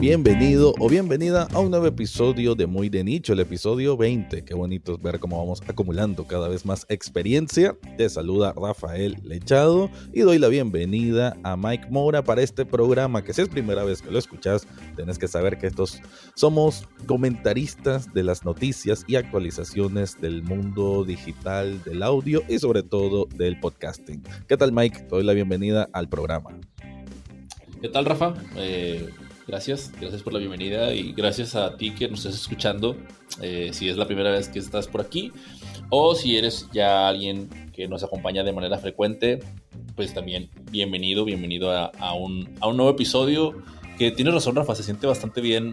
bienvenido o bienvenida a un nuevo episodio de Muy de Nicho, el episodio 20. Qué bonito es ver cómo vamos acumulando cada vez más experiencia. Te saluda Rafael Lechado y doy la bienvenida a Mike Mora para este programa que si es primera vez que lo escuchas, tenés que saber que estos somos comentaristas de las noticias y actualizaciones del mundo digital, del audio y sobre todo del podcasting. ¿Qué tal Mike? Doy la bienvenida al programa. ¿Qué tal Rafa? Eh gracias, gracias por la bienvenida y gracias a ti que nos estás escuchando. Eh, si es la primera vez que estás por aquí o si eres ya alguien que nos acompaña de manera frecuente, pues también bienvenido, bienvenido a, un, a un nuevo episodio que tiene razón Rafa, se siente bastante bien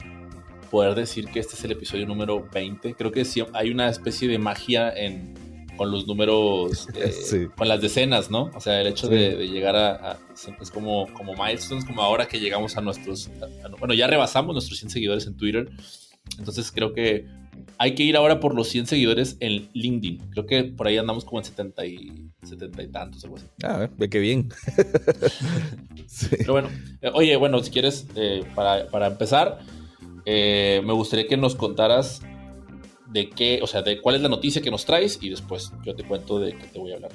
poder decir que este es el episodio número 20. Creo que sí, hay una especie de magia en con los números, eh, con las decenas, ¿no? O sea, el hecho de, llegar a, es como, como milestones, como ahora que llegamos a nuestros, bueno, ya rebasamos nuestros 100 seguidores en Twitter, entonces creo que hay que ir ahora por los 100 seguidores en LinkedIn. Creo que por ahí andamos como en 70 y, 70 y tantos, algo así. Ah, ve qué bien. Pero bueno, eh, oye, bueno, si quieres, eh, para, para, empezar, me gustaría que nos contaras de qué, o sea, de cuál es la noticia que nos traes y después yo te cuento de qué te voy a hablar.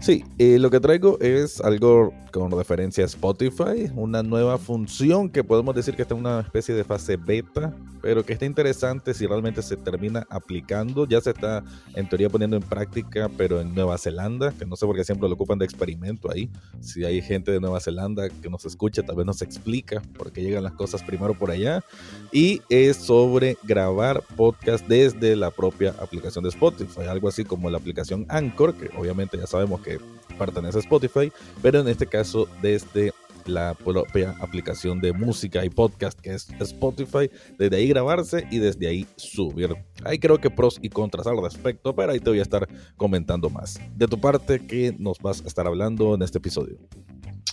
Sí, eh, lo que traigo es algo con referencia a Spotify, una nueva función que podemos decir que está en una especie de fase beta, pero que está interesante si realmente se termina aplicando. Ya se está en teoría poniendo en práctica, pero en Nueva Zelanda, que no sé por qué siempre lo ocupan de experimento ahí. Si hay gente de Nueva Zelanda que nos escucha, tal vez nos explica por qué llegan las cosas primero por allá. Y es sobre grabar podcast desde la propia aplicación de Spotify, algo así como la aplicación Anchor, que obviamente ya sabemos que pertenece a Spotify, pero en este caso desde la propia aplicación de música y podcast que es Spotify, desde ahí grabarse y desde ahí subir. Ahí creo que pros y contras al respecto, pero ahí te voy a estar comentando más. De tu parte, ¿qué nos vas a estar hablando en este episodio?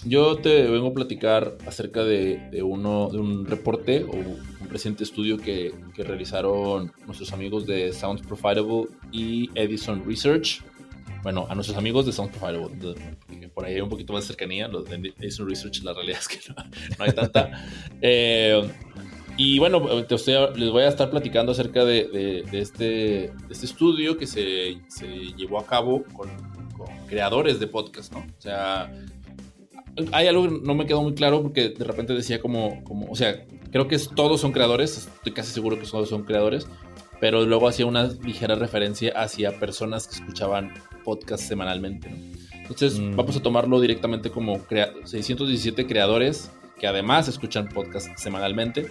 Yo te vengo a platicar acerca de, uno, de un reporte o un reciente estudio que, que realizaron nuestros amigos de Sounds Profitable y Edison Research bueno, a nuestros amigos de Sound Profile, por ahí hay un poquito más de cercanía, los de Edison Research, la realidad es que no, hay tanta. Eh, y bueno, les voy a estar platicando acerca de, este, este, estudio que se, llevó a cabo con, creadores de podcast, ¿no? O sea, hay algo que no me quedó muy claro porque de repente decía como, como o sea, creo que todos son creadores, estoy casi seguro que todos son creadores, pero luego hacía una ligera referencia hacia personas que escuchaban podcast semanalmente. Entonces mm. vamos a tomarlo directamente como 617 creadores que además escuchan podcast semanalmente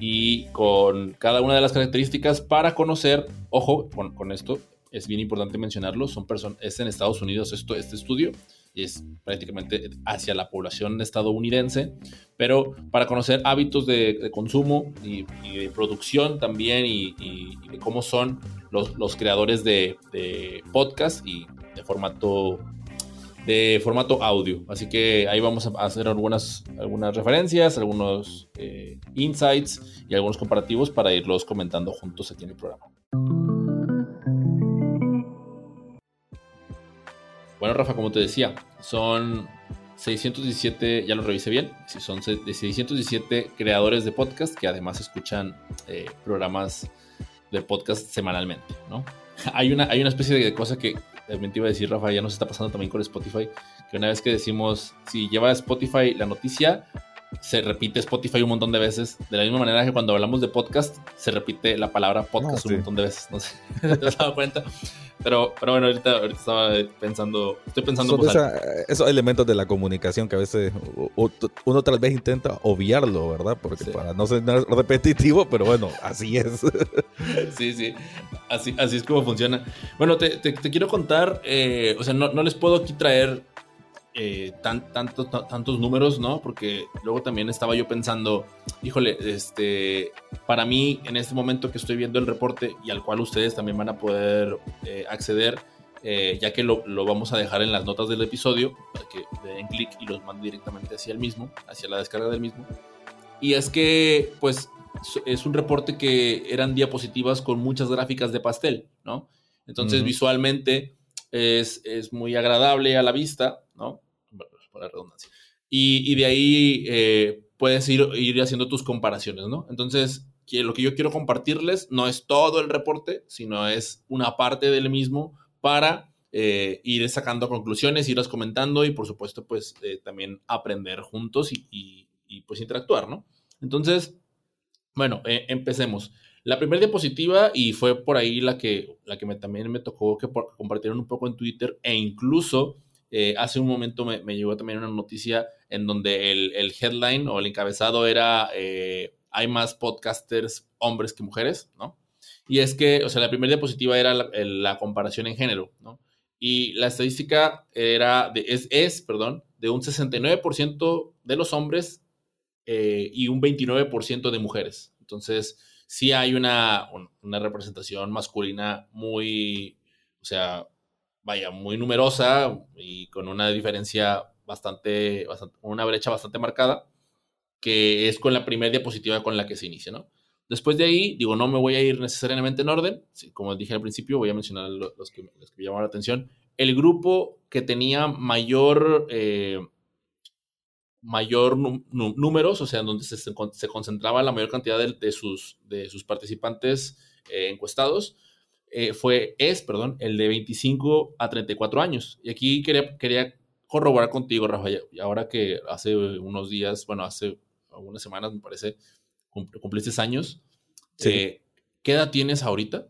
y con cada una de las características para conocer, ojo, con, con esto es bien importante mencionarlo, son personas, es en Estados Unidos esto, este estudio, es prácticamente hacia la población estadounidense, pero para conocer hábitos de, consumo y, de producción también y, de cómo son los, los creadores de, podcast y de formato de formato audio. Así que ahí vamos a hacer algunas, algunas referencias, algunos eh, insights y algunos comparativos para irlos comentando juntos aquí en el programa. Bueno, Rafa, como te decía, son 617, ya lo revisé bien, son 617 creadores de podcast que además escuchan eh, programas de podcast semanalmente, ¿no? Hay una, hay una especie de cosa que también te iba a decir, Rafa, ya nos está pasando también con Spotify, que una vez que decimos, si lleva Spotify la noticia, se repite Spotify un montón de veces, de la misma manera que cuando hablamos de podcast, se repite la palabra podcast un montón de veces, no sé, ¿te has dado cuenta? Pero, pero bueno, ahorita, estaba pensando, estoy pensando... Son esos elementos de la comunicación que a veces uno tal vez intenta obviarlo, ¿verdad? Porque para no ser repetitivo, pero bueno, así es. sí, sí, así, así es como funciona. Bueno, te, te, quiero contar, eh, o sea, no, no les puedo aquí traer eh, tan, tantos números, ¿no? Porque luego también estaba yo pensando, híjole, este, para mí en este momento que estoy viendo el reporte y al cual ustedes también van a poder eh, acceder, eh, ya que lo, vamos a dejar en las notas del episodio, para que den clic y los manden directamente hacia el mismo, hacia la descarga del mismo. Y es que, pues, es un reporte que eran diapositivas con muchas gráficas de pastel, ¿no? Entonces, visualmente es, es muy agradable a la vista, la redundancia. Y, de ahí, eh, puedes ir, haciendo tus comparaciones, ¿no? Entonces, lo que yo quiero compartirles no es todo el reporte, sino es una parte del mismo para eh, ir sacando conclusiones, irlas comentando y por supuesto pues eh, también aprender juntos y, pues interactuar, ¿no? Entonces, bueno, eh, empecemos. La primera diapositiva, y fue por ahí la que, la que también me tocó que compartieron un poco en Twitter, e incluso hace un momento me, llegó también una noticia en donde el, headline o el encabezado era hay más podcasters hombres que mujeres, ¿no? Y es que, o sea, la primera diapositiva era la, comparación en género, ¿no? Y la estadística era de, es, es, perdón, de un 69% de los hombres eh, y un 29% de mujeres. Entonces, sí hay una, una representación masculina muy, o sea, vaya, muy numerosa y con una diferencia bastante, bastante una brecha bastante marcada que es con la primera diapositiva con la que se inicia, ¿no? Después de ahí, digo, no me voy a ir necesariamente en orden, como dije al principio, voy a mencionar los, que, los que me llamaron la atención. El grupo que tenía mayor, eh, mayor números, o sea, donde se, se, concentraba la mayor cantidad de, sus, de sus participantes eh, encuestados, eh, fue, es, perdón, el de 25 a 34 años. Y aquí quería, quería corroborar contigo, Rafa, y ahora que hace unos días, bueno, hace algunas semanas, me parece, cumpliste años. Eh, ¿Qué edad tienes ahorita?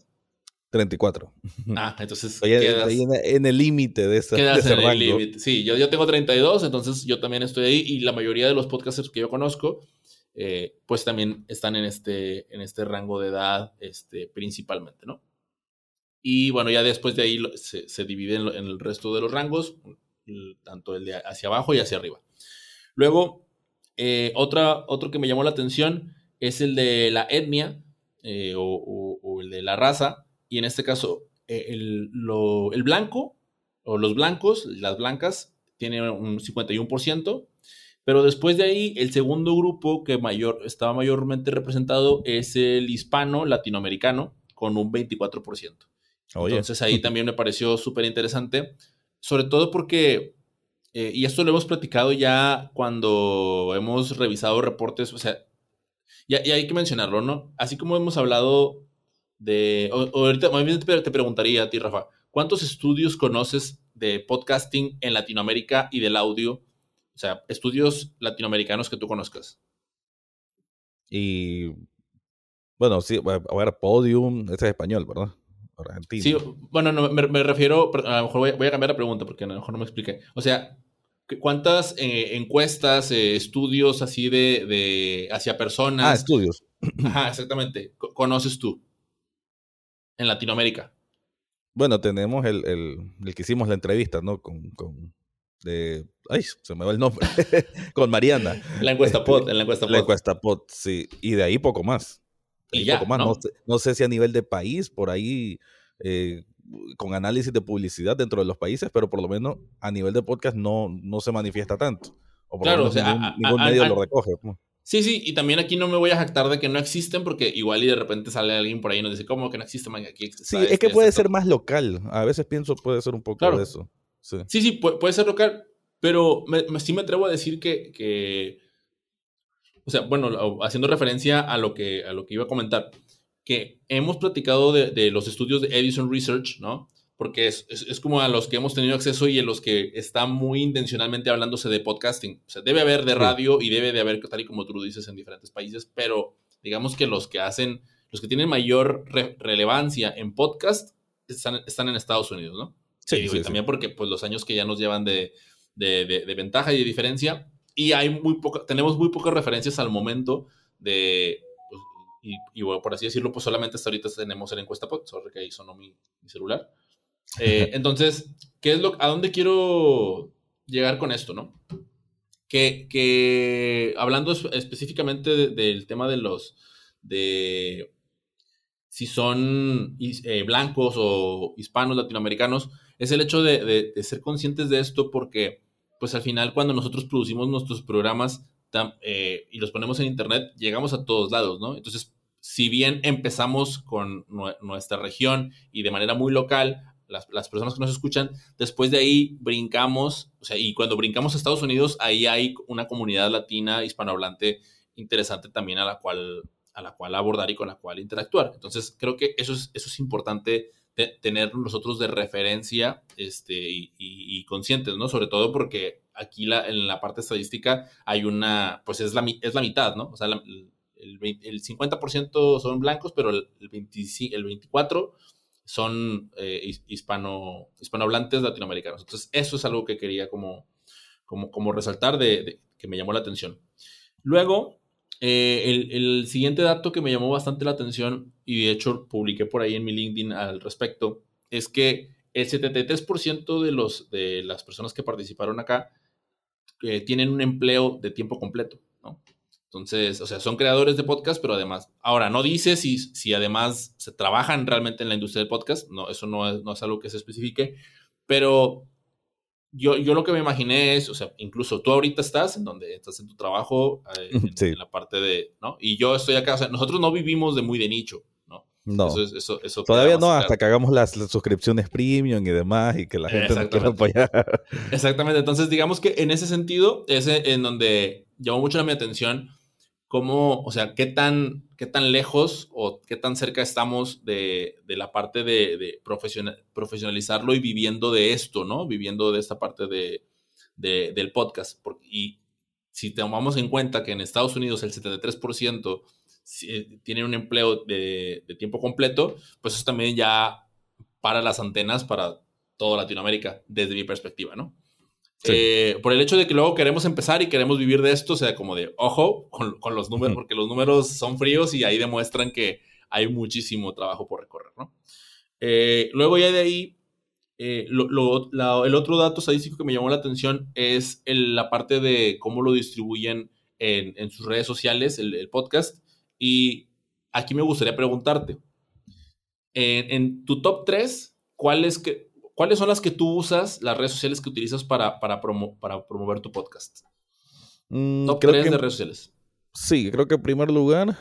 34. Ah, entonces quedas, en, el límite de, esa, quedas en el límite. Sí, yo, yo tengo 32, entonces yo también estoy ahí y la mayoría de los podcasters que yo conozco, eh, pues también están en este, en este rango de edad este, principalmente, ¿no? Y bueno, ya después de ahí se, divide en, el resto de los rangos, tanto el de hacia abajo y hacia arriba. Luego, eh, otro que me llamó la atención es el de la etnia eh, o, el de la raza. Y en este caso, eh, el, blanco o los blancos, las blancas, tienen un 51%. Pero después de ahí, el segundo grupo que mayor, estaba mayormente representado es el hispano latinoamericano, con un 24%. Entonces ahí también me pareció súper interesante, sobre todo porque eh, y esto lo hemos platicado ya cuando hemos revisado reportes, o sea, y, hay que mencionarlo, ¿no? Así como hemos hablado de, ahorita te, te preguntaría a ti, Rafa, ¿cuántos estudios conoces de podcasting en Latinoamérica y del audio? O sea, estudios latinoamericanos que tú conozcas. Y bueno, sí, a ver, Podium, ese es español, ¿verdad? Argentino. Sí, bueno, no, me, refiero, a lo mejor voy, voy, a cambiar la pregunta porque a lo mejor no me expliqué. O sea, ¿Cuántas eh, encuestas, eh, estudios así de, de, hacia personas? Ah, estudios. Ajá, exactamente. ¿Conoces tú en Latinoamérica? Bueno, tenemos el, el, que hicimos la entrevista, ¿no? Con, con de, ay, se me va el nombre, con Mariana. La encuesta POT, en la encuesta POT. La encuesta POT, sí. Y de ahí poco más. Y ya, poco más. ¿no? No, sé, si a nivel de país, por ahí, eh, con análisis de publicidad dentro de los países, pero por lo menos a nivel de podcast no, no se manifiesta tanto. O por claro, lo menos ningún, medio lo recoge. Pues. Sí, sí, y también aquí no me voy a jactar de que no existen, porque igual y de repente sale alguien por ahí y nos dice, ¿cómo que no existe? aquí sí, es que puede ser más local. A veces pienso puede ser un poco de eso. Sí, sí, puede, ser local, pero sí me atrevo a decir que, que, o sea, bueno, haciendo referencia a lo que, a lo que iba a comentar, que hemos platicado de, los estudios de Edison Research, ¿no? Porque es, como a los que hemos tenido acceso y en los que está muy intencionalmente hablándose de podcasting. O sea, debe haber de radio y debe de haber, tal y como tú dices, en diferentes países, pero digamos que los que hacen, los que tienen mayor relevancia en podcast están, están, en Estados Unidos, ¿no? Sí, y, también porque pues los años que ya nos llevan de, de, ventaja y de diferencia y hay muy poca, tenemos muy pocas referencias al momento de, y, bueno, por así decirlo, pues solamente hasta ahorita tenemos el encuesta pod, sorry que ahí sonó mi, celular. Eh, entonces, ¿qué es lo, ¿a dónde quiero llegar con esto, no? Que, que hablando específicamente del tema de los, de si son eh, blancos o hispanos, latinoamericanos, es el hecho de, de, ser conscientes de esto porque, pues al final, cuando nosotros producimos nuestros programas, eh, y los ponemos en internet, llegamos a todos lados, ¿no? Entonces, si bien empezamos con nuestra región y de manera muy local, las, las, personas que nos escuchan. Después de ahí brincamos, o sea, y cuando brincamos a Estados Unidos, ahí hay una comunidad latina hispanohablante interesante también a la cual, a la cual abordar y con la cual interactuar. Entonces, creo que eso es, eso es importante tener nosotros de referencia este, y, conscientes, ¿no? Sobre todo porque aquí la, en la parte estadística hay una, pues es la, es la mitad, ¿no? O sea, el, el 50% son blancos, pero el, el, 25, el 24% son eh, hispano, hispanohablantes latinoamericanos. Entonces, eso es algo que quería como, como, como resaltar de, que me llamó la atención. Luego, eh, el, el, siguiente dato que me llamó bastante la atención, y de hecho publiqué por ahí en mi LinkedIn al respecto, es que el 73% de, los, de las personas que participaron acá eh, tienen un empleo de tiempo completo, ¿no? Entonces, o sea, son creadores de podcast, pero además, ahora no dice si, si además se trabajan realmente en la industria del podcast, no, eso no es, no es algo que se especifique, pero yo, yo lo que me imaginé es, o sea, incluso tú ahorita estás en donde estás en tu trabajo, eh, en, la parte de, ¿no? Y yo estoy acá, o sea, nosotros no vivimos de muy de nicho, ¿no? No. Eso, eso, Todavía no, hasta que hagamos las, suscripciones premium y demás y que la gente nos quiera apoyar. Exactamente. Entonces, digamos que en ese sentido, es en donde llamó mucho la mi atención cómo, o sea, qué tan, qué tan lejos o qué tan cerca estamos de, la parte de, profesionalizarlo y viviendo de esto, ¿no? Viviendo de esta parte de, del podcast. y si tomamos en cuenta que en Estados Unidos el 73% eh, tiene un empleo de, tiempo completo, pues eso también ya para las antenas para toda Latinoamérica, desde mi perspectiva, ¿no? Eh, por el hecho de que luego queremos empezar y queremos vivir de esto, o sea, como de ojo con, los números, porque los números son fríos y ahí demuestran que hay muchísimo trabajo por recorrer, ¿no? Eh, luego ya de ahí, eh, el otro dato estadístico que me llamó la atención es la parte de cómo lo distribuyen en, sus redes sociales, el, podcast. Y aquí me gustaría preguntarte, en, en tu top 3, ¿cuál es que, ¿Cuáles son las que tú usas, las redes sociales que utilizas para, para, para promover tu podcast? Mm, Top 3 de redes sociales. Sí, creo que en primer lugar,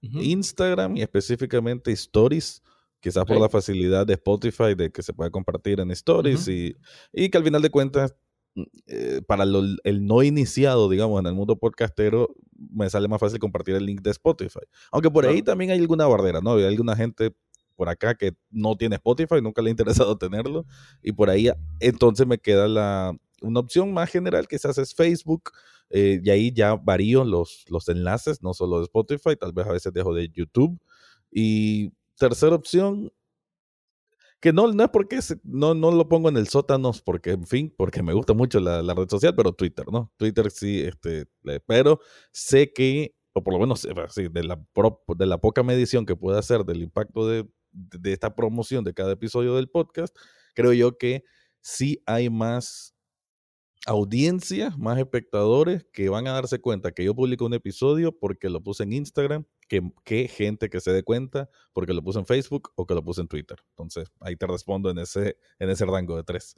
Instagram y específicamente Stories. Quizás por la facilidad de Spotify de que se puede compartir en Stories y, y, que al final de cuentas, mm, eh, para el no iniciado, digamos, en el mundo podcastero, me sale más fácil compartir el link de Spotify. Aunque por ahí también hay alguna barrera, ¿no? Hay alguna gente por acá que no tiene Spotify, nunca le ha interesado tenerlo. Y por ahí entonces me queda la, una opción más general, quizás es Facebook. Eh, y ahí ya varío los, los enlaces, no solo de Spotify, tal vez a veces dejo de YouTube. Y tercera opción, que no, no es porque no, no lo pongo en el sótano, porque, en fin, porque me gusta mucho la, la red social, pero Twitter, ¿no? Twitter sí, este, pero sé que, o por lo menos de, la, de la poca medición que puede hacer del impacto de, de esta promoción de cada episodio del podcast, creo yo que sí hay más audiencia, más espectadores que van a darse cuenta que yo publico un episodio porque lo puse en Instagram, que, que, gente que se dé cuenta porque lo puse en Facebook o que lo puse en Twitter. Entonces, ahí te respondo en ese, en ese rango de tres.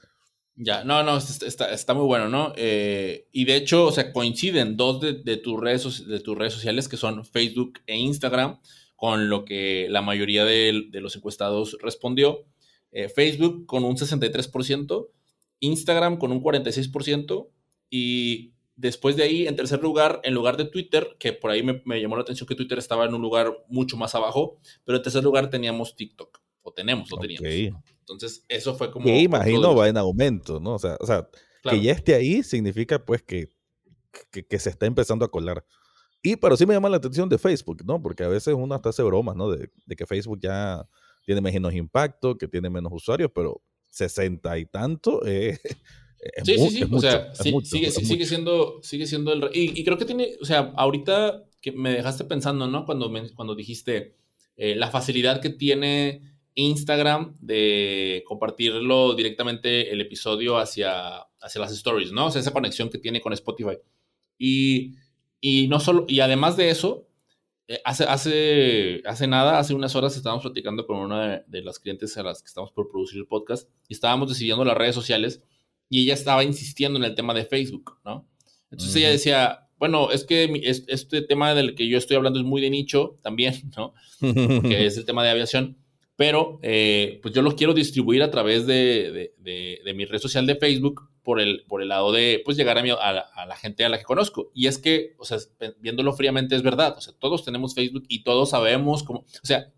Ya, no, no, está, está muy bueno, ¿no? Eh, y de hecho, o sea, coinciden dos de, de, tus redes, de tus redes sociales que son Facebook e Instagram con lo que la mayoría de, los encuestados respondió. Eh, Facebook con un 63%, Instagram con un 46% y después de ahí, en tercer lugar, en lugar de Twitter, que por ahí me, llamó la atención que Twitter estaba en un lugar mucho más abajo, pero en tercer lugar teníamos TikTok, o tenemos, lo teníamos. Entonces, eso fue como... Que imagino va en aumento, ¿no? O sea, o sea que ya esté ahí significa pues que, que se está empezando a colar. Y pero sí me llama la atención de Facebook, ¿no? Porque a veces uno hasta hace bromas, ¿no? De, que Facebook ya tiene menos impacto, que tiene menos usuarios, pero 60 y tanto eh, sí, sí, sí, o sea, sigue, sigue, siendo, sigue siendo el... Y, y, creo que tiene, o sea, ahorita que me dejaste pensando, ¿no? Cuando, cuando dijiste eh, la facilidad que tiene Instagram de compartirlo directamente el episodio hacia, hacia las stories, ¿no? O sea, esa conexión que tiene con Spotify. Y y no solo, y además de eso, eh, hace, hace, hace nada, hace unas horas estábamos platicando con una de, las clientes a las que estamos por producir el podcast y estábamos decidiendo las redes sociales y ella estaba insistiendo en el tema de Facebook, ¿no? Entonces ella decía, bueno, es que este tema del que yo estoy hablando es muy de nicho también, ¿no? Que es el tema de aviación. pero eh, pues yo los quiero distribuir a través de, mi red social de Facebook por el, por el lado de pues llegar a, a, la, gente a la que conozco. Y es que, o sea, viéndolo fríamente es verdad, o sea, todos tenemos Facebook y todos sabemos cómo, o sea,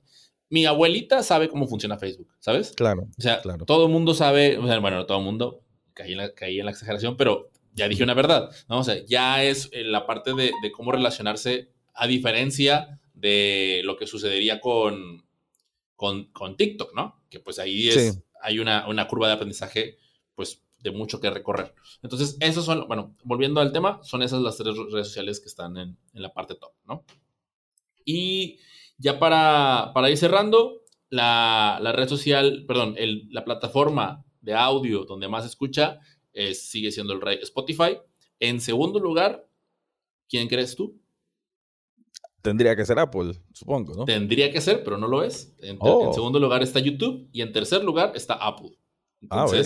mi abuelita sabe cómo funciona Facebook, ¿sabes? Claro. O sea, claro. todo el mundo sabe, o sea, bueno, no todo el mundo, caí en, la, caí en la exageración, pero ya dije una verdad, ¿no? O sea, ya es eh, la parte de, de cómo relacionarse a diferencia de lo que sucedería con con, TikTok, ¿no? Que pues ahí es, hay una, curva de aprendizaje, pues de mucho que recorrer. Entonces, esos son, bueno, volviendo al tema, son esas las tres redes sociales que están en, la parte top, ¿no? Y ya para, ir cerrando, la, red social, perdón, la plataforma de audio donde más se escucha sigue siendo el rey Spotify. En segundo lugar, ¿quién crees tú? Tendría que ser Apple, supongo, ¿no? Tendría que ser, pero no lo es. En, oh. segundo lugar está YouTube y en tercer lugar está Apple. Ah, bueno,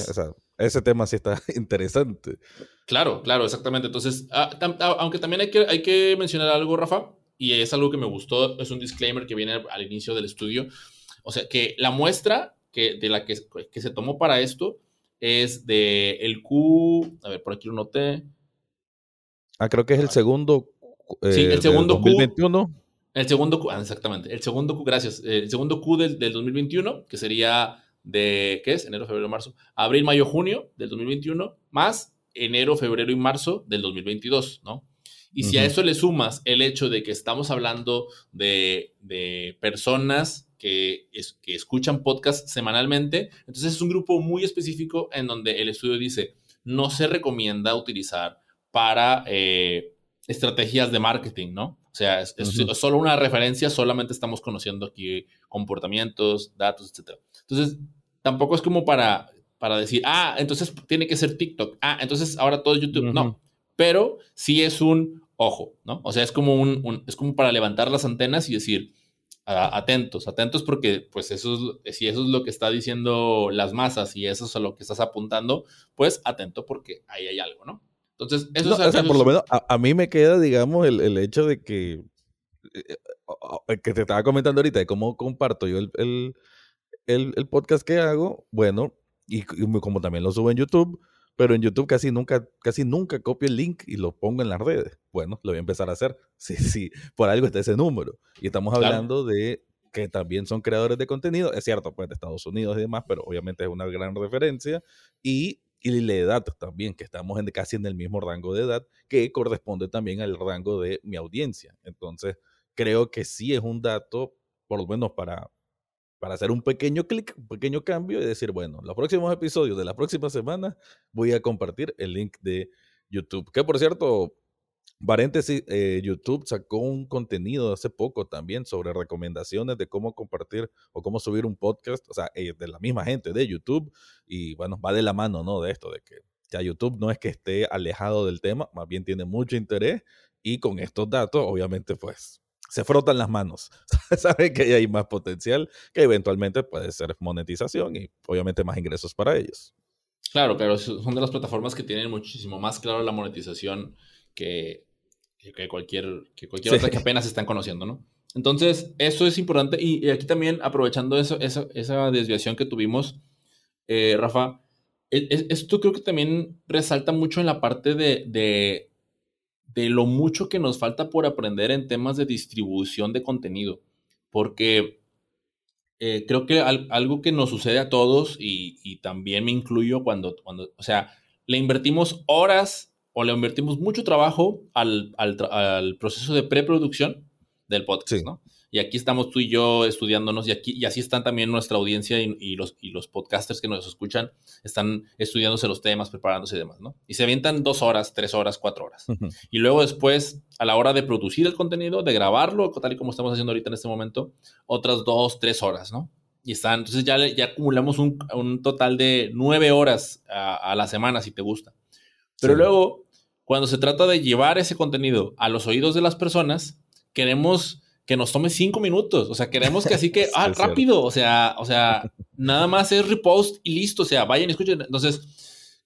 ese tema sí está interesante. Claro, claro, exactamente. Entonces, ah, ah, aunque también hay que, hay que mencionar algo, Rafa, y es algo que me gustó, es un disclaimer que viene al inicio del estudio. O sea, que la muestra que, de la que, que se tomó para esto es de el Q, a ver, por aquí lo noté. Ah, creo que es el segundo sí, el eh, segundo 2021. Q. El segundo Q, ah, exactamente. El segundo Q, gracias. El segundo Q del, 2021, que sería de, ¿qué es? Enero, febrero, marzo. Abril, mayo, junio del 2021, más enero, febrero y marzo del 2022, ¿no? Y si a eso le sumas el hecho de que estamos hablando de, personas que, que escuchan podcast semanalmente, entonces es un grupo muy específico en donde el estudio dice, no se recomienda utilizar para... Eh, estrategias de marketing, ¿no? O sea, es, solo una referencia, solamente estamos conociendo aquí comportamientos, datos, etc. Entonces, tampoco es como para, para decir, ah, entonces tiene que ser TikTok, ah, entonces ahora todo es YouTube. No, pero sí es un ojo, ¿no? O sea, es como, un, es como para levantar las antenas y decir, atentos, atentos porque pues eso es, si eso es lo que está diciendo las masas y eso es a lo que estás apuntando, pues atento porque ahí hay algo, ¿no? Entonces, eso es, o sea, por lo menos a, mí me queda, digamos, el, el hecho de que, eh, eh, que te estaba comentando ahorita, de cómo comparto yo el, el, el, podcast que hago, bueno, y, como también lo subo en YouTube, pero en YouTube casi nunca, casi nunca copio el link y lo pongo en las redes. Bueno, lo voy a empezar a hacer. Sí, sí, por algo está ese número. Y estamos hablando de que también son creadores de contenido, es cierto, pues de Estados Unidos y demás, pero obviamente es una gran referencia. Y y la edad también, que estamos en, casi en el mismo rango de edad, que corresponde también al rango de mi audiencia. Entonces, creo que sí es un dato, por lo menos para, para hacer un pequeño clic, un pequeño cambio y decir, bueno, los próximos episodios de la próxima semana voy a compartir el link de YouTube. Que por cierto, Paréntesis, eh, YouTube sacó un contenido hace poco también sobre recomendaciones de cómo compartir o cómo subir un podcast, o sea, eh, de la misma gente de YouTube, y bueno, va de la mano, ¿no? De esto, de que ya YouTube no es que esté alejado del tema, más bien tiene mucho interés, y con estos datos, obviamente, pues se frotan las manos, saben que hay más potencial, que eventualmente puede ser monetización y obviamente más ingresos para ellos. Claro, pero son de las plataformas que tienen muchísimo más claro la monetización que, que cualquier, que cualquier otra que apenas están conociendo, ¿no? Entonces, eso es importante. Y, aquí también, aprovechando eso, esa desviación que tuvimos, eh, Rafa, e, esto creo que también resalta mucho en la parte de, de, de, lo mucho que nos falta por aprender en temas de distribución de contenido. Porque eh, creo que algo que nos sucede a todos, y, y, también me incluyo cuando, cuando, o sea, le invertimos horas o le invertimos mucho trabajo al, al, proceso de preproducción del podcast, ¿no? Y aquí estamos tú y yo estudiándonos y, aquí, y así están también nuestra audiencia y, los, y los podcasters que nos escuchan, están estudiándose los temas, preparándose y demás, ¿no? Y se avientan dos horas, tres horas, cuatro horas. Y luego después, a la hora de producir el contenido, de grabarlo, tal y como estamos haciendo ahorita en este momento, otras dos, tres horas, ¿no? Y están, entonces ya, ya acumulamos un, un total de nueve horas a, la semana, si te gusta. Pero luego cuando se trata de llevar ese contenido a los oídos de las personas, queremos que nos tome cinco minutos. O sea, queremos que así que, ah, rápido. O sea, o sea, nada más es repost y listo. O sea, vayan y escuchen. Entonces,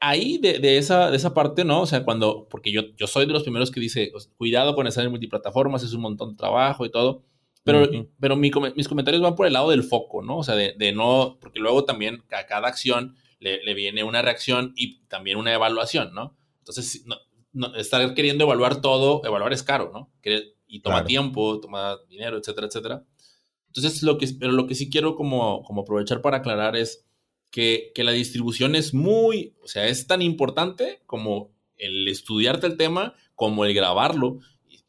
ahí de, esa, de esa parte, ¿no? O sea, cuando, porque yo, yo soy de los primeros que dice, cuidado con estar en multiplataformas, es un montón de trabajo y todo. Pero, pero mis comentarios van por el lado del foco, ¿no? O sea, de, no, porque luego también a cada acción le, viene una reacción y también una evaluación, ¿no? Entonces, estar queriendo evaluar todo, evaluar es caro, ¿no? Y toma tiempo, toma dinero, etcétera, etcétera. Entonces, lo que, pero lo que sí quiero como, como aprovechar para aclarar es que, que la distribución es muy, o sea, es tan importante como el estudiarte el tema, como el grabarlo,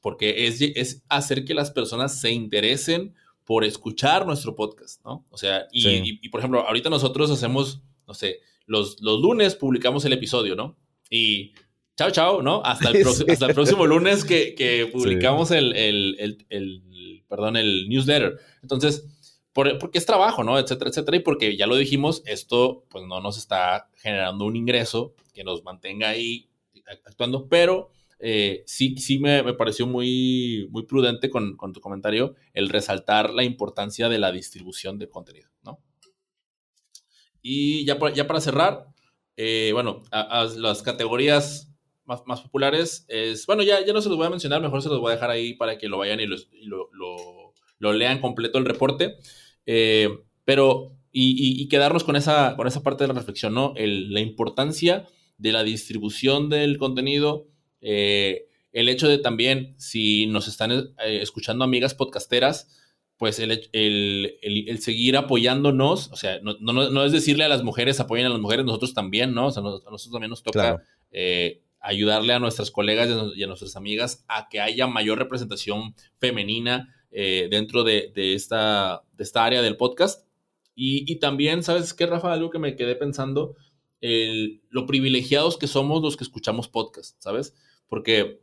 porque es, es hacer que las personas se interesen por escuchar nuestro podcast, ¿no? O sea, y, por ejemplo, ahorita nosotros hacemos, no sé, los, los lunes publicamos el episodio, ¿no? Y chao, chao, ¿no? Hasta el, hasta el próximo lunes que, que publicamos el, el, el, perdón, el newsletter. Entonces, porque es trabajo, ¿no? Etcétera, etcétera. Y porque ya lo dijimos, esto pues no nos está generando un ingreso que nos mantenga ahí actuando, pero eh, sí, sí me, pareció muy, muy prudente con, tu comentario el resaltar la importancia de la distribución de contenido, ¿no? Y ya, ya para cerrar, eh, bueno, a, las categorías más, más, populares es, bueno, ya, ya no se los voy a mencionar, mejor se los voy a dejar ahí para que lo vayan y, lo, lo, lean completo el reporte, eh, pero, y, quedarnos con esa, con esa parte de la reflexión, ¿no? la importancia de la distribución del contenido, eh, el hecho de también, si nos están eh, escuchando amigas podcasteras, pues el, el, seguir apoyándonos, o sea, no, no, es decirle a las mujeres apoyen a las mujeres, nosotros también, ¿no? O sea, a nosotros también nos toca eh, ayudarle a nuestras colegas y a nuestras amigas a que haya mayor representación femenina dentro de, esta, de esta área del podcast. Y, y también, ¿sabes qué, Rafa? Algo que me quedé pensando lo privilegiados que somos los que escuchamos podcast, ¿sabes? Porque,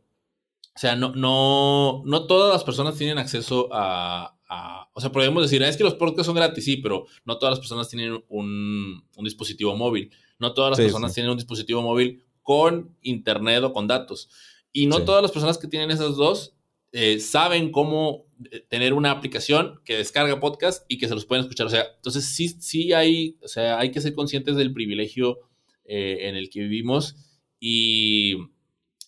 o sea, no, no, no todas las personas tienen acceso a, o sea, podemos decir, ah, es que los podcasts son gratis, sí, pero no todas las personas tienen un, dispositivo móvil. No todas las personas tienen un dispositivo móvil con internet o con datos. Y no todas las personas que tienen esas dos eh, saben cómo eh, tener una aplicación que descarga podcast y que se los pueden escuchar. O sea, entonces sí, sí hay, o sea, hay que ser conscientes del privilegio eh, en el que vivimos y,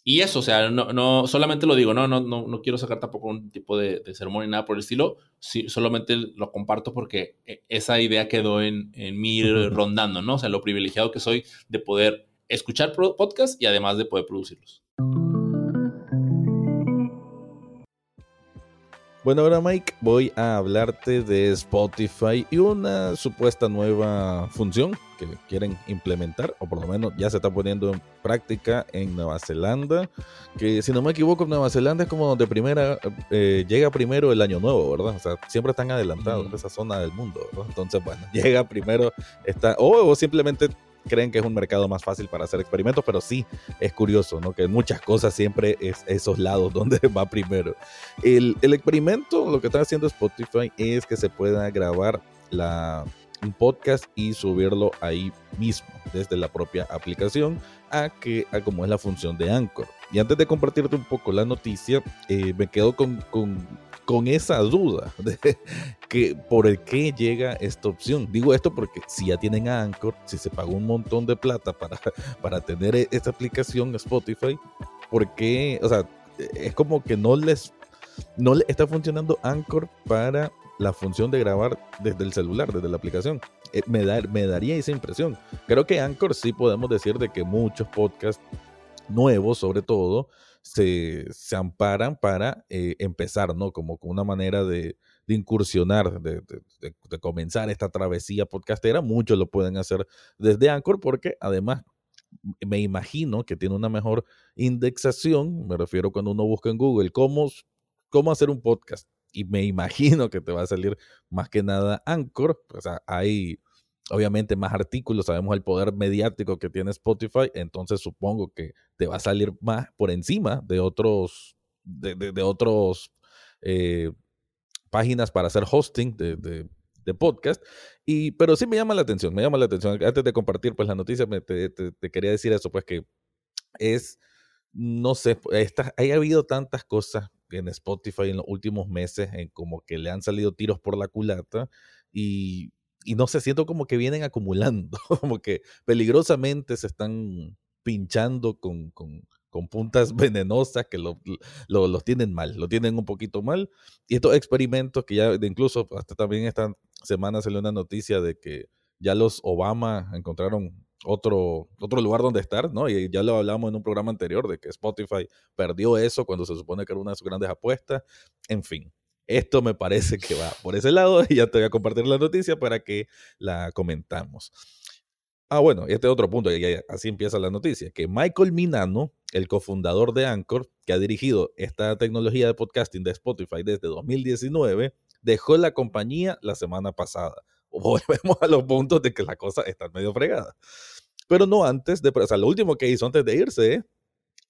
y eso, o sea, no, no, solamente lo digo, no, no, no, no quiero sacar tampoco un tipo de, de sermón ni nada por el estilo, sí, solamente lo comparto porque esa idea quedó en, en mí rondando, ¿no? O sea, lo privilegiado que soy de poder escuchar podcast y además de poder producirlos. Bueno, ahora Mike, voy a hablarte de Spotify y una supuesta nueva función que quieren implementar, o por lo menos ya se está poniendo en práctica en Nueva Zelanda, que si no me equivoco, Nueva Zelanda es como donde primera, eh, llega primero el año nuevo, ¿verdad? O sea, siempre están adelantados en esa zona del mundo, ¿verdad? Entonces, bueno, llega primero, está, o simplemente creen que es un mercado más fácil para hacer experimentos, pero sí es curioso, ¿no? Que muchas cosas siempre es esos lados donde va primero. El, experimento, lo que está haciendo Spotify es que se pueda grabar la, un podcast y subirlo ahí mismo desde la propia aplicación a que a como es la función de Anchor. Y antes de compartirte un poco la noticia, eh, me quedo con, con con esa duda de que por el qué llega esta opción. Digo esto porque si ya tienen Anchor, si se pagó un montón de plata para, para tener e, esta aplicación Spotify, porque, o sea, es como que no les, no está funcionando Anchor para la función de grabar desde el celular, desde la aplicación. Eh, me, da, me daría esa impresión. Creo que Anchor sí podemos decir de que muchos podcasts nuevos, sobre todo, se, se amparan para eh, empezar, ¿no? Como una manera de, incursionar, de, comenzar esta travesía podcastera. Muchos lo pueden hacer desde Anchor porque además me imagino que tiene una mejor indexación. Me refiero cuando uno busca en Google cómo, cómo hacer un podcast. Y me imagino que te va a salir más que nada Anchor. O sea, hay obviamente más artículos, sabemos el poder mediático que tiene Spotify, entonces supongo que te va a salir más por encima de otros, de, otros eh, páginas para hacer hosting de, de, podcast. Y, pero sí me llama la atención, me llama la atención. Antes de compartir pues la noticia, me, te, quería decir eso, pues que es, no sé, esta, ha habido tantas cosas en Spotify en los últimos meses, en como que le han salido tiros por la culata y y no sé, siento como que vienen acumulando, como que peligrosamente se están pinchando con, con puntas venenosas que lo, lo, tienen mal, lo tienen un poquito mal. Y estos experimentos que ya, incluso hasta también esta semana salió una noticia de que ya los Obama encontraron otro, otro lugar donde estar, ¿no? Y ya lo hablamos en un programa anterior de que Spotify perdió eso cuando se supone que era una de sus grandes apuestas. En fin, esto me parece que va por ese lado y ya te voy a compartir la noticia para que la comentamos. Ah, bueno, este es otro punto, y así empieza la noticia, que Michael Minano, el cofundador de Anchor, que ha dirigido esta tecnología de podcasting de Spotify desde 2019, dejó la compañía la semana pasada. Volvemos a los puntos de que la cosa está medio fregada. Pero no antes de, o sea, lo último que hizo antes de irse, es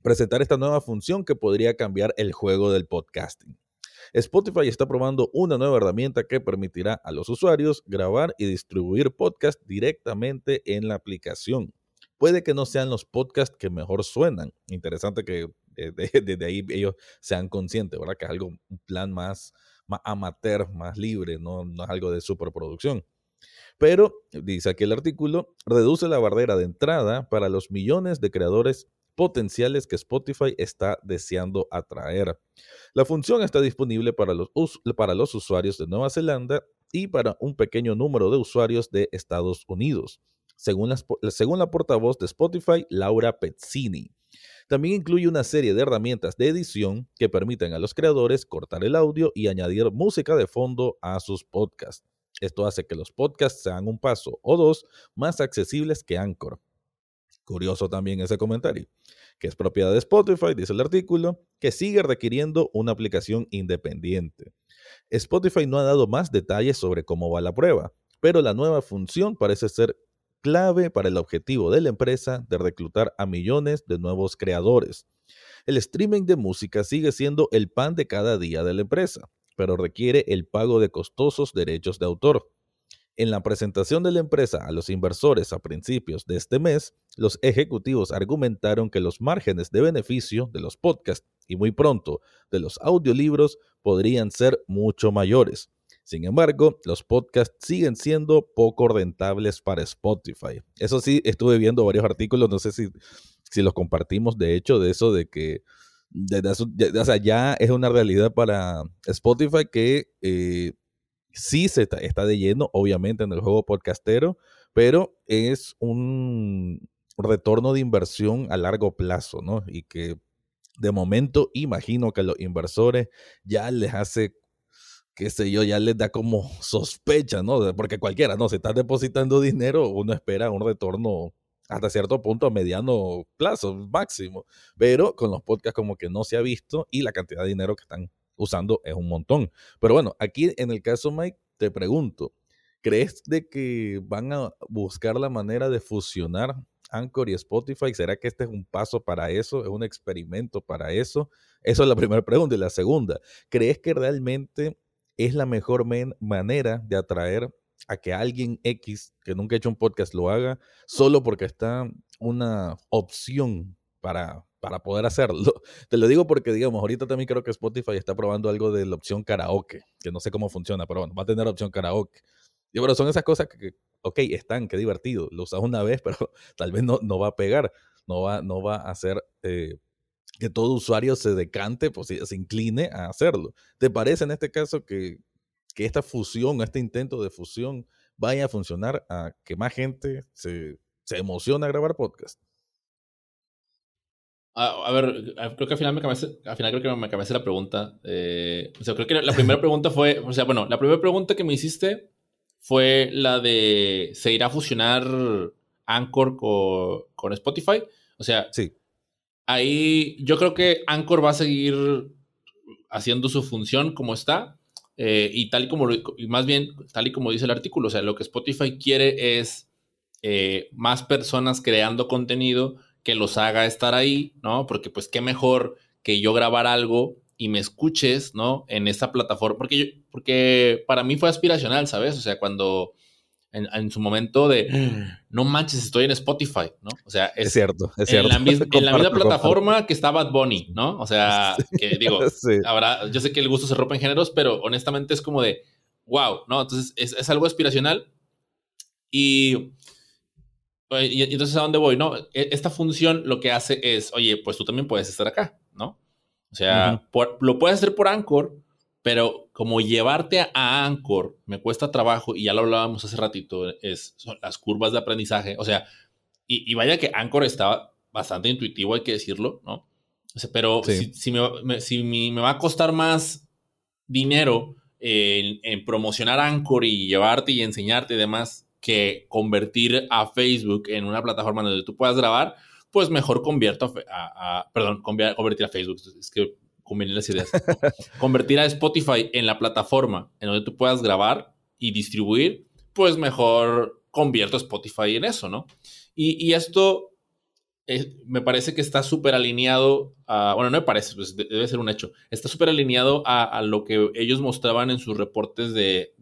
presentar esta nueva función que podría cambiar el juego del podcasting. Spotify está probando una nueva herramienta que permitirá a los usuarios grabar y distribuir podcasts directamente en la aplicación. Puede que no sean los podcasts que mejor suenan. Interesante que desde ahí ellos sean conscientes, ¿verdad? Que es algo, un plan más, más amateur, más libre, no, no es algo de superproducción. Pero, dice aquí el artículo, reduce la barrera de entrada para los millones de creadores potenciales que Spotify está deseando atraer. La función está disponible para los, para los usuarios de Nueva Zelanda y para un pequeño número de usuarios de Estados Unidos, según, según la portavoz de Spotify, Laura Pezzini. También incluye una serie de herramientas de edición que permiten a los creadores cortar el audio y añadir música de fondo a sus podcasts. Esto hace que los podcasts sean un paso o dos más accesibles que Anchor. Curioso también ese comentario, que es propiedad de Spotify, dice el artículo, que sigue requiriendo una aplicación independiente. Spotify no ha dado más detalles sobre cómo va la prueba, pero la nueva función parece ser clave para el objetivo de la empresa de reclutar a millones de nuevos creadores. El streaming de música sigue siendo el pan de cada día de la empresa, pero requiere el pago de costosos derechos de autor. En la presentación de la empresa a los inversores a principios de este mes, los ejecutivos argumentaron que los márgenes de beneficio de los podcasts y muy pronto de los audiolibros podrían ser mucho mayores. Sin embargo, los podcasts siguen siendo poco rentables para Spotify. Eso sí, estuve viendo varios artículos, no sé si, si los compartimos, de hecho, de eso de que o sea, ya es una realidad para Spotify que eh, sí se está, de lleno, obviamente, en el juego podcastero, pero es un retorno de inversión a largo plazo, ¿no? Y que de momento imagino que a los inversores ya les hace, qué sé yo, ya les da como sospecha, ¿no? Porque cualquiera, ¿no? Si estás depositando dinero, uno espera un retorno hasta cierto punto a mediano plazo máximo, pero con los podcasts como que no se ha visto y la cantidad de dinero que están usando es un montón. Pero bueno, aquí en el caso Mike, te pregunto, ¿crees de que van a buscar la manera de fusionar Anchor y Spotify? ¿Será que este es un paso para eso? ¿Es un experimento para eso? Eso es la primera pregunta. Y la segunda, ¿crees que realmente es la mejor manera de atraer a que alguien X que nunca ha hecho un podcast lo haga solo porque está una opción para, para poder hacerlo. Te lo digo porque, digamos, ahorita también creo que Spotify está probando algo de la opción karaoke, que no sé cómo funciona, pero bueno, va a tener opción karaoke. Y bueno, son esas cosas que, ok, están, qué divertido, lo usas una vez, pero tal vez no, no va a pegar, no va, no va a hacer eh, que todo usuario se decante, pues se incline a hacerlo. ¿Te parece en este caso que, que esta fusión, este intento de fusión vaya a funcionar a que más gente se, se emocione a grabar podcast? A, ver, creo que al final me cambiaste, al final creo que me cambiaste la pregunta. Eh, o sea, creo que la primera pregunta fue, o sea, bueno, la primera pregunta que me hiciste fue la de, ¿se irá a fusionar Anchor con, con Spotify? O sea, sí. ahí yo creo que Anchor va a seguir haciendo su función como está. Eh, y tal y como, y más bien, tal y como dice el artículo, o sea, lo que Spotify quiere es eh, más personas creando contenido que los haga estar ahí, ¿no? Porque pues qué mejor que yo grabar algo y me escuches, ¿no? En esta plataforma, porque, porque para mí fue aspiracional, ¿sabes? O sea, cuando en, su momento de, no manches, estoy en Spotify, ¿no? O sea, es, cierto, es cierto. En la, misma, plataforma que está Bad Bunny, ¿no? O sea, que digo, ahora, yo sé que el gusto se rompe en géneros, pero honestamente es como de, wow, ¿no? Entonces es, es algo aspiracional y y, entonces, ¿a dónde voy? No, e, esta función lo que hace es, oye, pues tú también puedes estar acá, ¿no? O sea, lo puedes hacer por Anchor, pero como llevarte a Anchor me cuesta trabajo, y ya lo hablábamos hace ratito, es, son las curvas de aprendizaje. O sea, y, vaya que Anchor estaba bastante intuitivo, hay que decirlo, ¿no? O sea, pero si, me, si me, va a costar más dinero en, en, promocionar Anchor y llevarte y enseñarte y demás, que convertir a Facebook en una plataforma donde tú puedas grabar, pues mejor convierto a, perdón, convertir a Facebook, es que conviene las ideas. convertir a Spotify en la plataforma en donde tú puedas grabar y distribuir, pues mejor convierto a Spotify en eso, ¿no? Y, esto me parece que está súper alineado a, bueno, no me parece, pues debe ser un hecho, está súper alineado a, lo que ellos mostraban en sus reportes de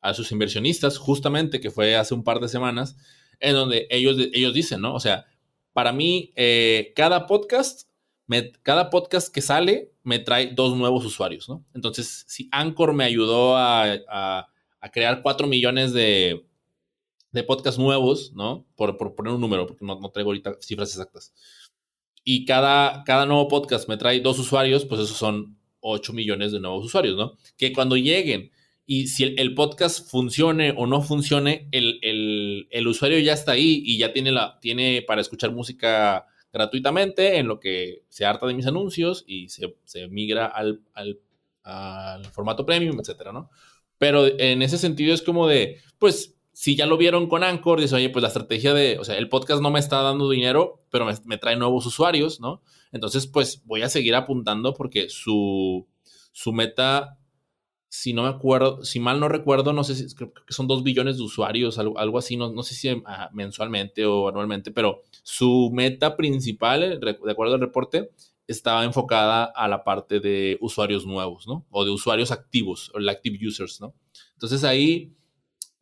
a sus inversionistas, justamente que fue hace un par de semanas, en donde ellos, ellos dicen, ¿no? O sea, para mí, eh, cada podcast, cada podcast que sale me trae dos nuevos usuarios, ¿no? Entonces, si Anchor me ayudó a, crear cuatro millones de, de podcasts nuevos, ¿no? Por, poner un número, porque no, no, traigo ahorita cifras exactas. Y cada, cada nuevo podcast me trae dos usuarios, pues esos son 8 millones de nuevos usuarios, ¿no? Que cuando lleguen y si el, podcast funcione o no funcione, el, usuario ya está ahí y ya tiene, la, tiene para escuchar música gratuitamente en lo que se harta de mis anuncios y se, migra al, formato premium, etcétera, ¿no? Pero en ese sentido es como de, pues, si ya lo vieron con Anchor, dice, oye, pues la estrategia de, o sea, el podcast no me está dando dinero, pero me, me trae nuevos usuarios, ¿no? Entonces, pues voy a seguir apuntando porque su, su meta si no me acuerdo, si mal no recuerdo, no sé si creo que son dos billones de usuarios, algo, así, no, no, sé si mensualmente o anualmente, pero su meta principal, de acuerdo al reporte, estaba enfocada a la parte de usuarios nuevos, ¿no? O de usuarios activos, o el active users, ¿no? Entonces ahí,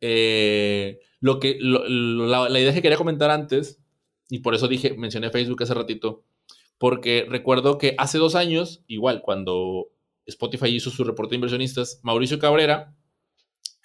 eh, lo que, la idea que quería comentar antes, y por eso dije, mencioné Facebook hace ratito, porque recuerdo que hace dos años, igual, cuando Spotify hizo su reporte de inversionistas, Mauricio Cabrera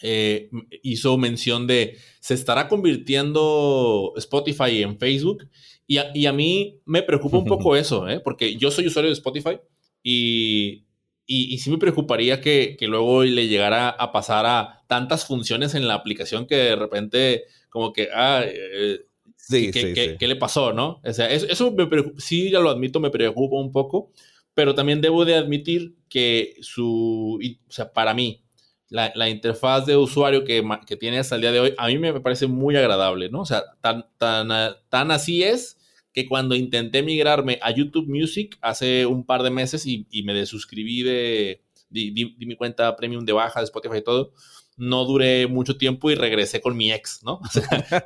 eh, hizo mención de se estará convirtiendo Spotify en Facebook y a, mí me preocupa un poco eso, ¿eh? porque yo soy usuario de Spotify y, y, sí me preocuparía que, luego le llegara a pasar a tantas funciones en la aplicación que de repente como que, ah, eh, sí, ¿qué, le pasó, no? O sea, eso, eso me sí, ya lo admito, me preocupa un poco, pero también debo de admitir que su, o sea, para mí, la, interfaz de usuario que, que, tiene hasta el día de hoy, a mí me parece muy agradable, ¿no? O sea, tan, tan, tan así es que cuando intenté migrarme a YouTube Music hace un par de meses y, me desuscribí de, di, mi cuenta premium de baja de Spotify y todo, no duré mucho tiempo y regresé con mi ex, ¿no? O sea,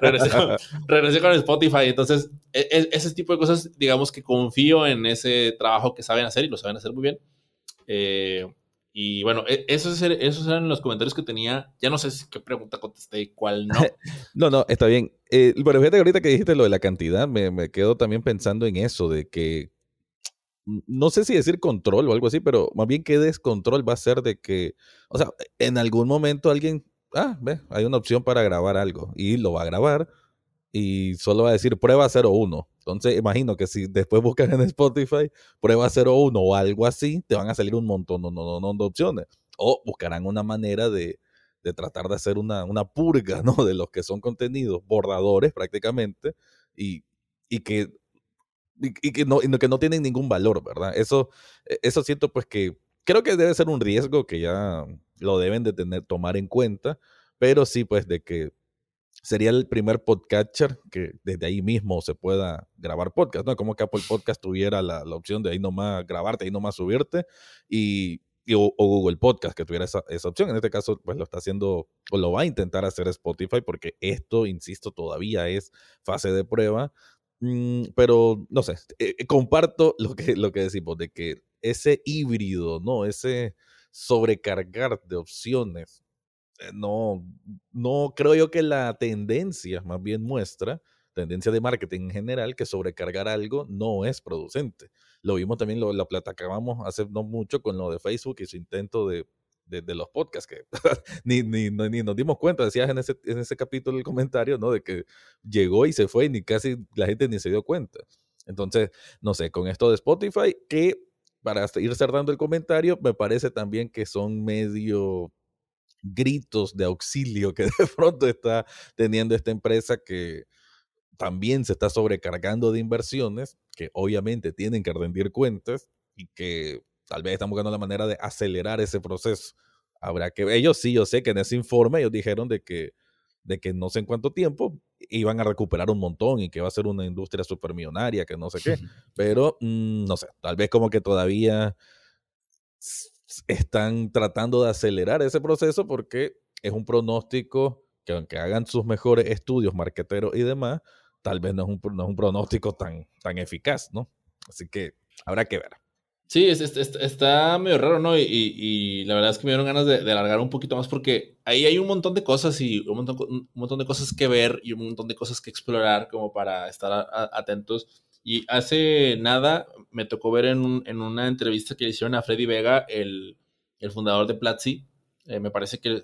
regresé, con, Spotify. Entonces, e, e, ese tipo de cosas, digamos que confío en ese trabajo que saben hacer y lo saben hacer muy bien. Eh, y bueno, e, esos, esos eran los comentarios que tenía. Ya no sé si qué pregunta contesté y cuál no. no, no, está bien. Eh, bueno, fíjate que ahorita que dijiste lo de la cantidad, me, me quedo también pensando en eso, de que no sé si decir control o algo así, pero más bien qué descontrol va a ser de que, o sea, en algún momento alguien, ah, ve, hay una opción para grabar algo y lo va a grabar y solo va a decir prueba 01. Entonces, imagino que si después buscan en Spotify prueba 01 o algo así, te van a salir un montón no, no, no, de opciones. O buscarán una manera de, de tratar de hacer una, una, purga, ¿no? De los que son contenidos bordadores prácticamente y, y que y, que, no, que no tienen ningún valor, ¿verdad? Eso, e, eso siento pues que creo que debe ser un riesgo que ya lo deben de tener, tomar en cuenta, pero sí pues de que sería el primer podcatcher que desde ahí mismo se pueda grabar podcast, ¿no? Como que Apple Podcast tuviera la, la opción de ahí nomás grabarte, ahí nomás subirte y, o, Google Podcast que tuviera esa, esa, opción. En este caso, pues lo está haciendo o lo va a intentar hacer Spotify porque esto, insisto, todavía es fase de prueba. Mm, pero, no sé, eh, eh, comparto lo que, lo que decimos, de que ese híbrido, ¿no? Ese sobrecargar de opciones, eh, no, no creo yo que la tendencia más bien muestra, tendencia de marketing en general, que sobrecargar algo no es producente. Lo vimos también, lo, lo platicábamos hace no mucho con lo de Facebook y su intento de de, los podcasts, que ni, ni, ni, nos dimos cuenta, decías en ese, en ese capítulo el comentario, ¿no? De que llegó y se fue y ni casi la gente ni se dio cuenta. Entonces, no sé, con esto de Spotify, que para ir cerrando el comentario, me parece también que son medio gritos de auxilio que de pronto está teniendo esta empresa que también se está sobrecargando de inversiones, que obviamente tienen que rendir cuentas y que tal vez están buscando la manera de acelerar ese proceso. Habrá que ellos sí, yo sé que en ese informe ellos dijeron de que de que no sé en cuánto tiempo iban a recuperar un montón y que va a ser una industria supermillonaria, que no sé qué, pero mm, no sé, tal vez como que todavía están tratando de acelerar ese proceso porque es un pronóstico que aunque hagan sus mejores estudios marqueteros y demás, tal vez no es un, no es un pronóstico tan, tan eficaz, ¿no? Así que habrá que ver. Sí, está medio raro, ¿no? Y, la verdad es que me dieron ganas de, alargar un poquito más porque ahí hay un montón de cosas y un montón, un montón de cosas que ver y un montón de cosas que explorar como para estar atentos. Y hace nada me tocó ver en, una entrevista que le hicieron a Freddy Vega, el, el fundador de Platzi. Eh, me parece que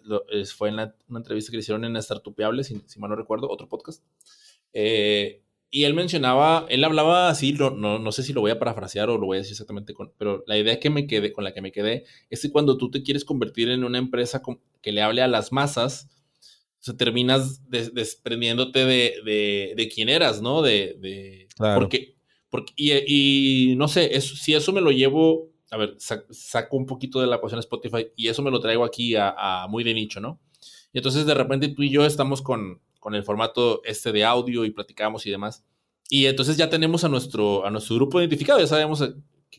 fue en una entrevista que le hicieron en Startupeable, si, si mal no recuerdo, otro podcast. Eh, y él mencionaba, él hablaba así, no, no, sé si lo voy a parafrasear o lo voy a decir exactamente, con, pero la idea que me quedé, con la que me quedé es que cuando tú te quieres convertir en una empresa que le hable a las masas, o terminas desprendiéndote de, de, quién eras, ¿no? De, de porque, porque y, no sé, si eso me lo llevo, a ver, saco un poquito de la ecuación Spotify y eso me lo traigo aquí a, a muy de nicho, ¿no? Y entonces de repente tú y yo estamos con, con el formato este de audio y platicamos y demás. Y entonces ya tenemos a nuestro, a nuestro grupo identificado, ya sabemos a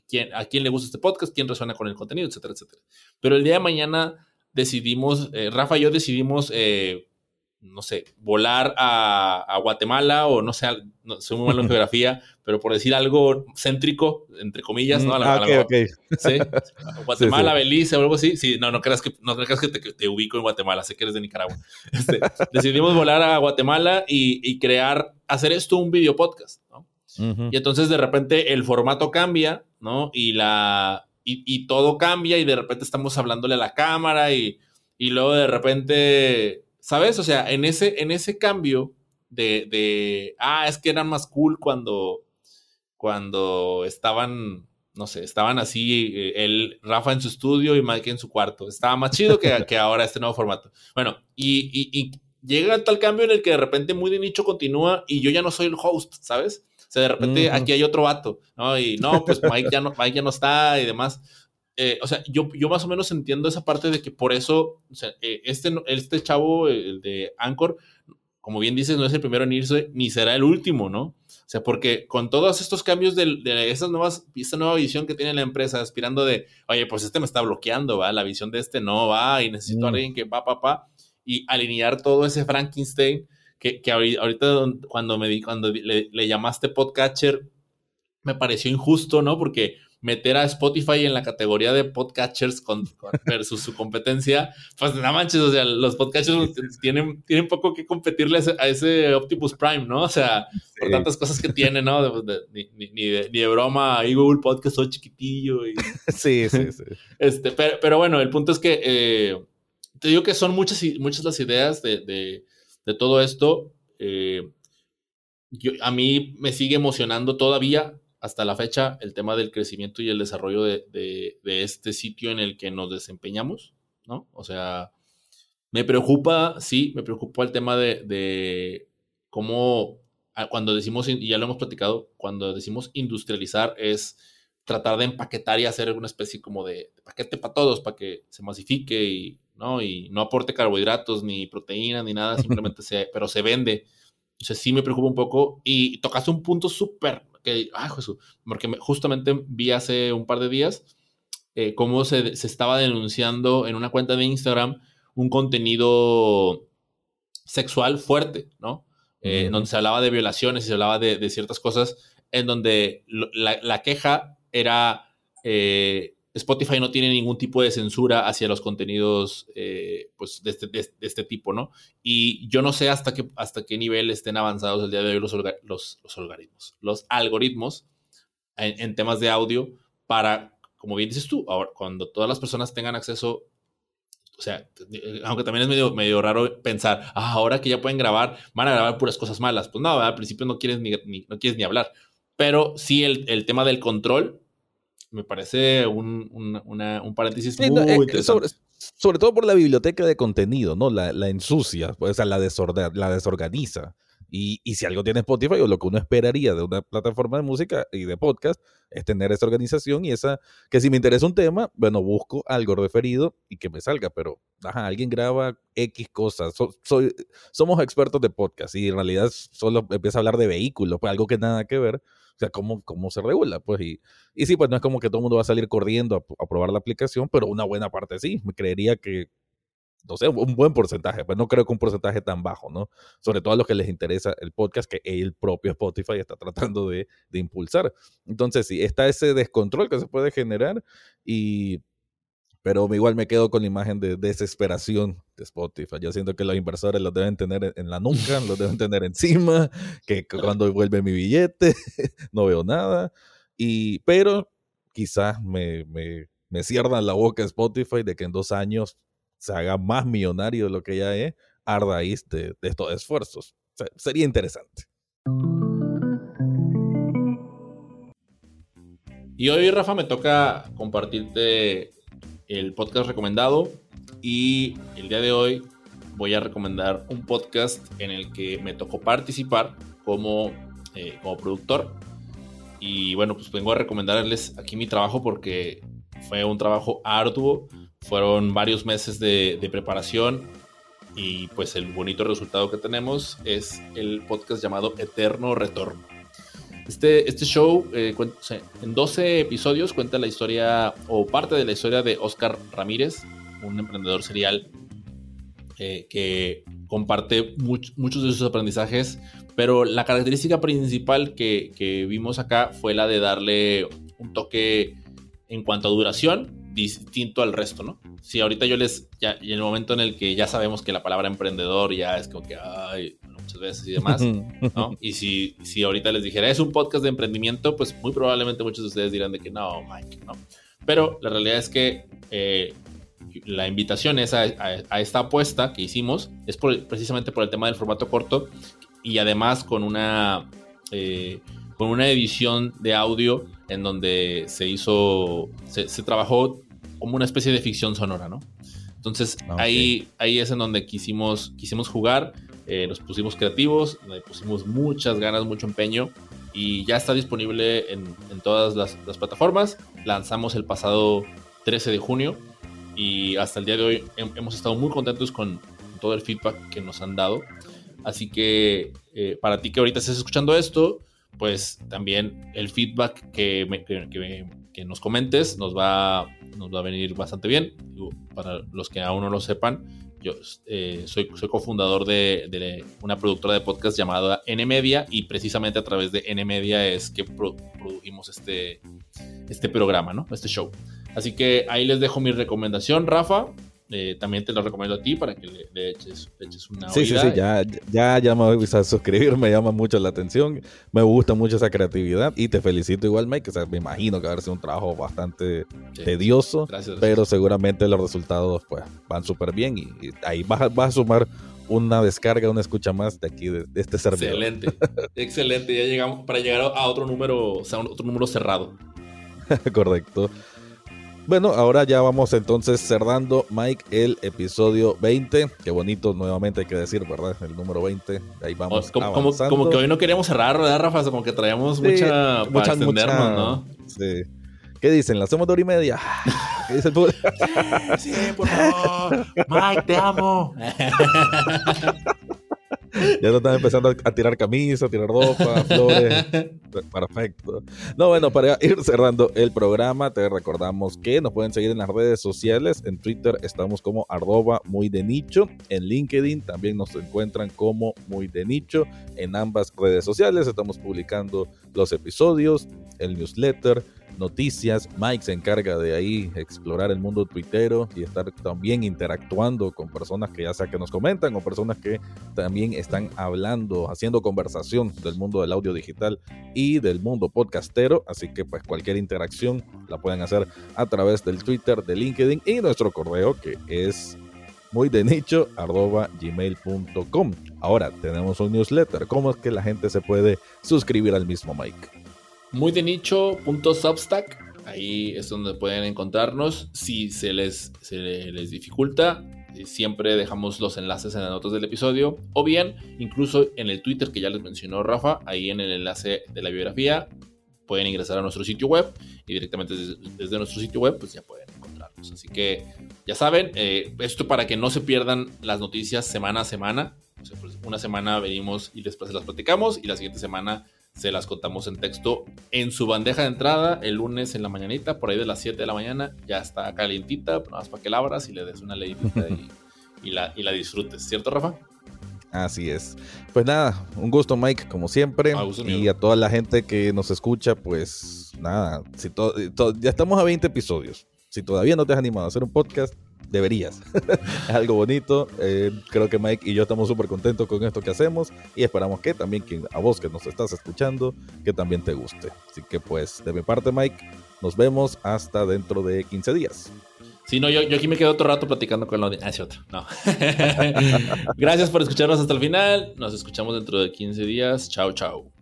quién, a quién le gusta este podcast, quién resuena con el contenido, etcétera, etcétera. Pero el día de mañana decidimos, eh, Rafa y yo decidimos eh, no sé, volar a, Guatemala o no sé, no, soy muy malo en geografía, pero por decir algo céntrico, entre comillas, ¿no? A la, mm, okay, ¿sí? Guatemala, Belice o algo así. Sí, no, no creas que, no creas que te, ubico en Guatemala, sé que eres de Nicaragua. Este, decidimos volar a Guatemala y, crear, hacer esto un video podcast, ¿no? Y entonces de repente el formato cambia, ¿no? Y la... Y, todo cambia y de repente estamos hablándole a la cámara y, y luego de repente ¿Sabes? O sea, en ese, en ese cambio de, de, ah, es que eran más cool cuando, cuando estaban, no sé, estaban así, eh, el Rafa en su estudio y Mike en su cuarto. Estaba más chido que, que ahora este nuevo formato. Bueno, y, y, llega tal cambio en el que de repente muy de nicho continúa y yo ya no soy el host, ¿sabes? O sea, de repente aquí hay otro vato, ¿no? Y no, pues Mike ya no, Mike ya no está y demás. Eh, o sea, yo, yo más o menos entiendo esa parte de que por eso, o sea, eh, este, este chavo, el de Anchor, como bien dices, no es el primero en irse, ni será el último, ¿no? O sea, porque con todos estos cambios de, de esas nuevas, esta nueva visión que tiene la empresa, aspirando de, oye, pues este me está bloqueando, ¿va? La visión de este no va y necesito a mm. alguien que va, pa, pa, y alinear todo ese Frankenstein que, que ahorita cuando, me di, cuando le, le llamaste podcatcher, me pareció injusto, ¿no? Porque meter a Spotify en la categoría de podcatchers con, versus su competencia, pues nada manches, o sea, los podcatchers tienen, tienen poco que competirle a ese, Optimus Prime, ¿no? O sea, por tantas cosas que tiene, ¿no? ni, ni, de, broma, ahí Google Podcast soy chiquitillo. Y, sí, sí, sí. Este, pero, bueno, el punto es que eh, te digo que son muchas, muchas las ideas de, de, todo esto. Eh, yo, a mí me sigue emocionando todavía hasta la fecha el tema del crecimiento y el desarrollo de, este sitio en el que nos desempeñamos, ¿no? O sea, me preocupa, sí, me preocupa el tema de, cómo ah, cuando decimos, y ya lo hemos platicado, cuando decimos industrializar es tratar de empaquetar y hacer una especie como de, paquete para todos, para que se masifique y no, y no aporte carbohidratos, ni proteínas, ni nada, simplemente se, pero se vende. O sea, sí me preocupa un poco y tocaste un punto súper que, ay, Jesús, porque justamente vi hace un par de días eh, cómo se, estaba denunciando en una cuenta de Instagram un contenido sexual fuerte, ¿no? Eh, donde se hablaba de violaciones y se hablaba de, ciertas cosas, en donde la, queja era eh, Spotify no tiene ningún tipo de censura hacia los contenidos eh, pues de este, de, este, tipo, ¿no? Y yo no sé hasta qué, hasta qué nivel estén avanzados el día de hoy los, los, algoritmos, los algoritmos en, temas de audio para, como bien dices tú, ahora, cuando todas las personas tengan acceso sea, aunque también es medio, medio raro pensar, ah, ahora que ya pueden grabar, van a grabar puras cosas malas. Pues no, al principio no quieres ni, no quieres ni hablar. Pero sí el, el, tema del control me parece un, un paréntesis muy eh, interesante. Sobre, todo por la biblioteca de contenido, ¿no? La, la ensucia, o sea, la, la desorganiza. Y, y, si algo tiene Spotify, o lo que uno esperaría de una plataforma de música y de podcast, es tener esa organización y esa, que si me interesa un tema, bueno, busco algo referido y que me salga, pero, ajá, alguien graba X cosas. soy, somos expertos de podcast y en realidad solo empieza a hablar de vehículos, pues algo que nada que ver. O sea, ¿cómo, cómo se regula? Pues, y, y sí, pues no es como que todo el mundo va a salir corriendo a, a probar la aplicación, pero una buena parte sí. Me creería que no sé, un buen porcentaje, pues no creo que un porcentaje tan bajo, ¿no? Sobre todo a los que les interesa el podcast que el propio Spotify está tratando de, de impulsar. Entonces, sí, está ese descontrol que se puede generar y... Pero igual me quedo con la imagen de desesperación de Spotify. Yo siento que los inversores los deben tener en la nuca, los deben tener encima, que cuando vuelve mi billete no veo nada. Y, pero quizás me, me, me cierran la boca Spotify de que en dos años se haga más millonario de lo que ya es a raíz de, estos esfuerzos. sería interesante. Y hoy, Rafa, me toca compartirte el podcast recomendado. Y el día de hoy voy a recomendar un podcast en el que me tocó participar como, eh, como productor. Y bueno, pues vengo a recomendarles aquí mi trabajo porque fue un trabajo arduo fueron varios meses de, preparación y pues el bonito resultado que tenemos es el podcast llamado Eterno Retorno. Este, este show eh, en 12 episodios cuenta la historia o parte de la historia de Oscar Ramírez, un emprendedor serial eh, que comparte muchos de sus aprendizajes, pero la característica principal que, que vimos acá fue la de darle un toque en cuanto a duración distinto al resto, ¿no? Si ahorita yo les, ya, y en el momento en el que ya sabemos que la palabra emprendedor ya es como que, ay, muchas veces y demás, ¿no? Y si, si ahorita les dijera, es un podcast de emprendimiento, pues muy probablemente muchos de ustedes dirán de que no, Mike, ¿no? Pero la realidad es que eh, la invitación es a, esta apuesta que hicimos, es precisamente por el tema del formato corto y además con una, eh, con una edición de audio en donde se hizo, se, trabajó como una especie de ficción sonora, ¿no? Entonces ah, ahí, ahí es en donde quisimos, quisimos jugar, eh, nos pusimos creativos, le pusimos muchas ganas, mucho empeño y ya está disponible en, todas las, plataformas. Lanzamos el pasado 13 de junio y hasta el día de hoy hemos estado muy contentos con todo el feedback que nos han dado. Así que eh, para ti que ahorita estés escuchando esto, pues también el feedback que, que, nos comentes nos va, nos va a venir bastante bien. Para los que aún no lo sepan, yo eh, soy, cofundador de, una productora de podcast llamada N Media y precisamente a través de N Media es que produjimos este, este programa, ¿no? Este show. Así que ahí les dejo mi recomendación, Rafa. Eh, también te lo recomiendo a ti para que le, eches, una Sí, sí, sí, ya, ya, ya me voy a suscribir, me llama mucho la atención, me gusta mucho esa creatividad y te felicito igual, Mike, o sea, me imagino que va a ser un trabajo bastante tedioso, pero seguramente los resultados pues van súper bien y, ahí vas, vas a sumar una descarga, una escucha más de aquí, de, este servidor. Excelente, excelente. Ya llegamos para llegar a otro número, o sea, otro número cerrado. Correcto. Bueno, ahora ya vamos entonces cerrando, Mike, el episodio 20. Qué bonito, nuevamente hay que decir, ¿verdad? El número 20. Ahí vamos. Como, como, que hoy no queríamos cerrar, ¿verdad, Rafa? Como que traíamos mucha. Mucha, mucha, ¿no? Sí. ¿Qué dicen? ¿La hacemos de hora y media? ¿Qué dice el sí, por favor. Mike, te amo. ya no están empezando a tirar camisas, a tirar ropa, flores. Perfecto. No, bueno, para ir cerrando el programa, te recordamos que nos pueden seguir en las redes sociales. En Twitter estamos como arroba muy de nicho. En LinkedIn también nos encuentran como muy de nicho. En ambas redes sociales estamos publicando los episodios, el newsletter noticias. Mike se encarga de ahí explorar el mundo tuitero y estar también interactuando con personas que ya sea que nos comentan o personas que también están hablando, haciendo conversación del mundo del audio digital y del mundo podcastero. Así que pues cualquier interacción la pueden hacer a través del Twitter, de LinkedIn y nuestro correo que es muy de nicho arroba gmail.com. Ahora tenemos un newsletter. ¿Cómo es que la gente se puede suscribir al mismo Mike? Muy de nicho.substack. Ahí es donde pueden encontrarnos. Si se les, se les dificulta, eh, siempre dejamos los enlaces en las notas del episodio. O bien, incluso en el Twitter que ya les mencionó Rafa, ahí en el enlace de la biografía, pueden ingresar a nuestro sitio web y directamente desde, nuestro sitio web, pues ya pueden encontrarnos. Así que ya saben, eh, esto para que no se pierdan las noticias semana a semana. Pues, una semana venimos y después las platicamos y la siguiente semana se las contamos en texto en su bandeja de entrada el lunes en la mañanita, por ahí de las 7 de la mañana, ya está calientita, nada más para que la abras y le des una leidita y, la, y la disfrutes, ¿cierto, Rafa? Así es. Pues nada, un gusto Mike, como siempre. Ah, y a toda la gente que nos escucha, pues nada, si ya estamos a 20 episodios. Si todavía no te has animado a hacer un podcast, deberías. es algo bonito. Eh, creo que Mike y yo estamos súper contentos con esto que hacemos y esperamos que también a vos que nos estás escuchando, que también te guste. Así que pues de mi parte Mike, nos vemos hasta dentro de 15 días. Sí, no, yo, yo aquí me quedo otro rato platicando con la audiencia. Ah, no. Gracias por escucharnos hasta el final. Nos escuchamos dentro de 15 días. Chao, chao.